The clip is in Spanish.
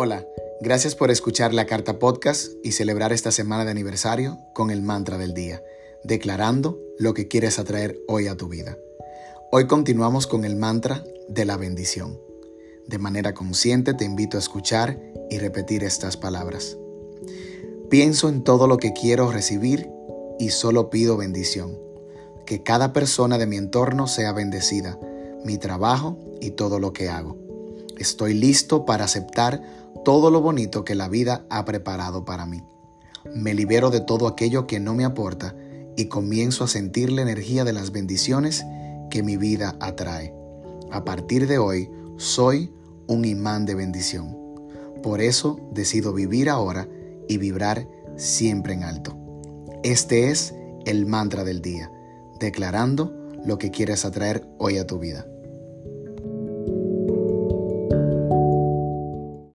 Hola, gracias por escuchar la carta podcast y celebrar esta semana de aniversario con el mantra del día, declarando lo que quieres atraer hoy a tu vida. Hoy continuamos con el mantra de la bendición. De manera consciente te invito a escuchar y repetir estas palabras. Pienso en todo lo que quiero recibir y solo pido bendición. Que cada persona de mi entorno sea bendecida, mi trabajo y todo lo que hago. Estoy listo para aceptar todo lo bonito que la vida ha preparado para mí. Me libero de todo aquello que no me aporta y comienzo a sentir la energía de las bendiciones que mi vida atrae. A partir de hoy, soy un imán de bendición. Por eso decido vivir ahora y vibrar siempre en alto. Este es el mantra del día, declarando lo que quieres atraer hoy a tu vida.